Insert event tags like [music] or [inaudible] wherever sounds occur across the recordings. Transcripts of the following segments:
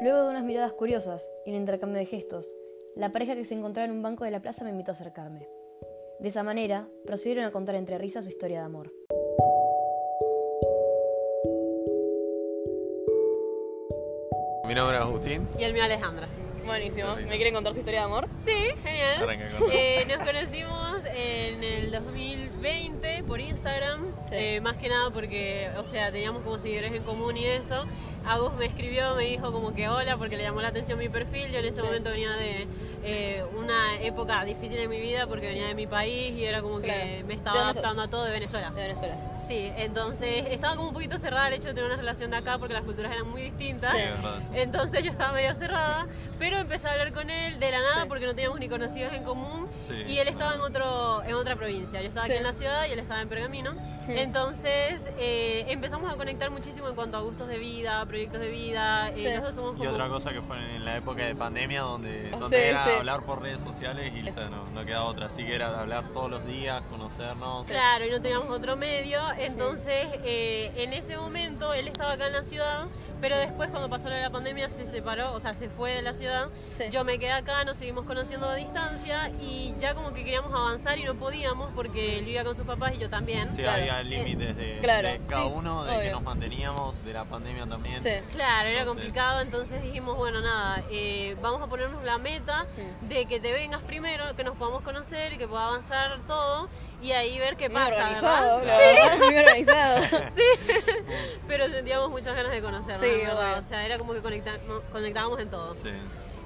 Luego de unas miradas curiosas y un intercambio de gestos, la pareja que se encontraba en un banco de la plaza me invitó a acercarme. De esa manera, procedieron a contar entre risas su historia de amor. Mi nombre es Agustín. Y el mío Alejandra. Buenísimo. ¿Me quieren contar su historia de amor? Sí, genial. Eh, nos conocimos en el 2020 por Instagram, Sí. eh, más que nada porque, o sea, teníamos como seguidores en común y eso. Agus me escribió, me dijo como que hola porque le llamó la atención mi perfil. Yo en ese Sí. momento venía de eh, una época difícil en mi vida porque venía de mi país y era como Claro. que me ¿De estaba sos? adaptando a todo de Venezuela. De Venezuela. Sí, entonces estaba como un poquito cerrada el hecho de tener una relación de acá porque las culturas eran muy distintas. Sí. Entonces yo estaba medio cerrada, pero empecé a hablar con él de la nada Sí. porque no teníamos ni conocidos en común Sí, y él estaba en no. otro en otra provincia. Yo estaba Sí. aquí en la ciudad y él estaba en Pergamino. Entonces eh, empezamos a conectar muchísimo en cuanto a gustos de vida, proyectos de vida. eh, Sí. somos Y otra cosa que fue en la época de pandemia donde, donde Sí, era sí. hablar por redes sociales y o sea, no, no queda otra. Así que era hablar todos los días, conocernos. Claro, y no teníamos otro medio. Entonces, eh, en ese momento, él estaba acá en la ciudad, pero después, cuando pasó la pandemia, se separó, o sea, se fue de la ciudad. Sí. Yo me quedé acá, nos seguimos conociendo a distancia y ya como que queríamos avanzar y no podíamos porque él vivía con sus papás y yo también. Sí, Claro. había límites de, claro, de cada sí, uno, de que nos manteníamos, de la pandemia también. Claro, era complicado, entonces dijimos, bueno, nada, eh, vamos a ponernos la meta de que te vengas primero, que nos podamos conocer y que pueda avanzar todo y ahí ver qué Muy pasa, organizado, ¿verdad? la verdad, Muy organizado. [laughs] Sí, pero sentíamos muchas ganas de conocernos, Sí, verdad. o sea, era como que conecta- conectábamos en todo. Sí.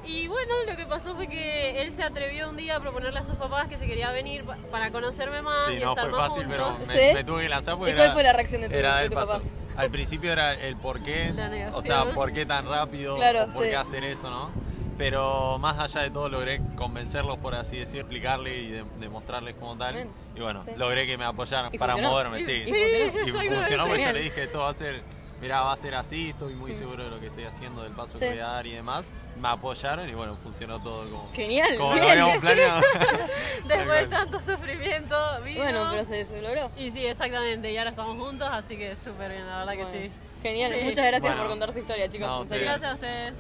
Y bueno, lo que pasó fue que él se atrevió un día a proponerle a sus papás que se quería venir pa- para conocerme más Sí, y no estar fue más fácil, juntos. pero me, ¿Sí? me tuve que lanzar porque ¿Y cuál era- fue la reacción de tu- era de el tus paso. papás? Al principio era el por qué, o sea, por qué tan rápido, Claro, por sí. qué hacer eso, ¿no? Pero más allá de todo logré convencerlos, por así decir, explicarle y de- demostrarles como tal. Bien. Y bueno, Sí. logré que me apoyaran ¿Y para funcionó? moverme, ¿Y- sí. y funcionó? Y [laughs] funcionó porque yo le dije, esto va a ser, mira, va a ser así, estoy muy seguro de lo que estoy haciendo, del paso Sí. que voy a dar y demás. Me apoyaron y bueno, funcionó todo como, Genial. como bien. lo habíamos planeado. [laughs] [laughs] Después de tanto sufrimiento, vino. Bueno, pero se, se logró. Y sí, exactamente, y ahora estamos juntos, así que súper bien, la verdad Bueno, que sí. Genial. Sí. Muchas gracias Bueno. por contar su historia, chicos. No. Gracias a ustedes.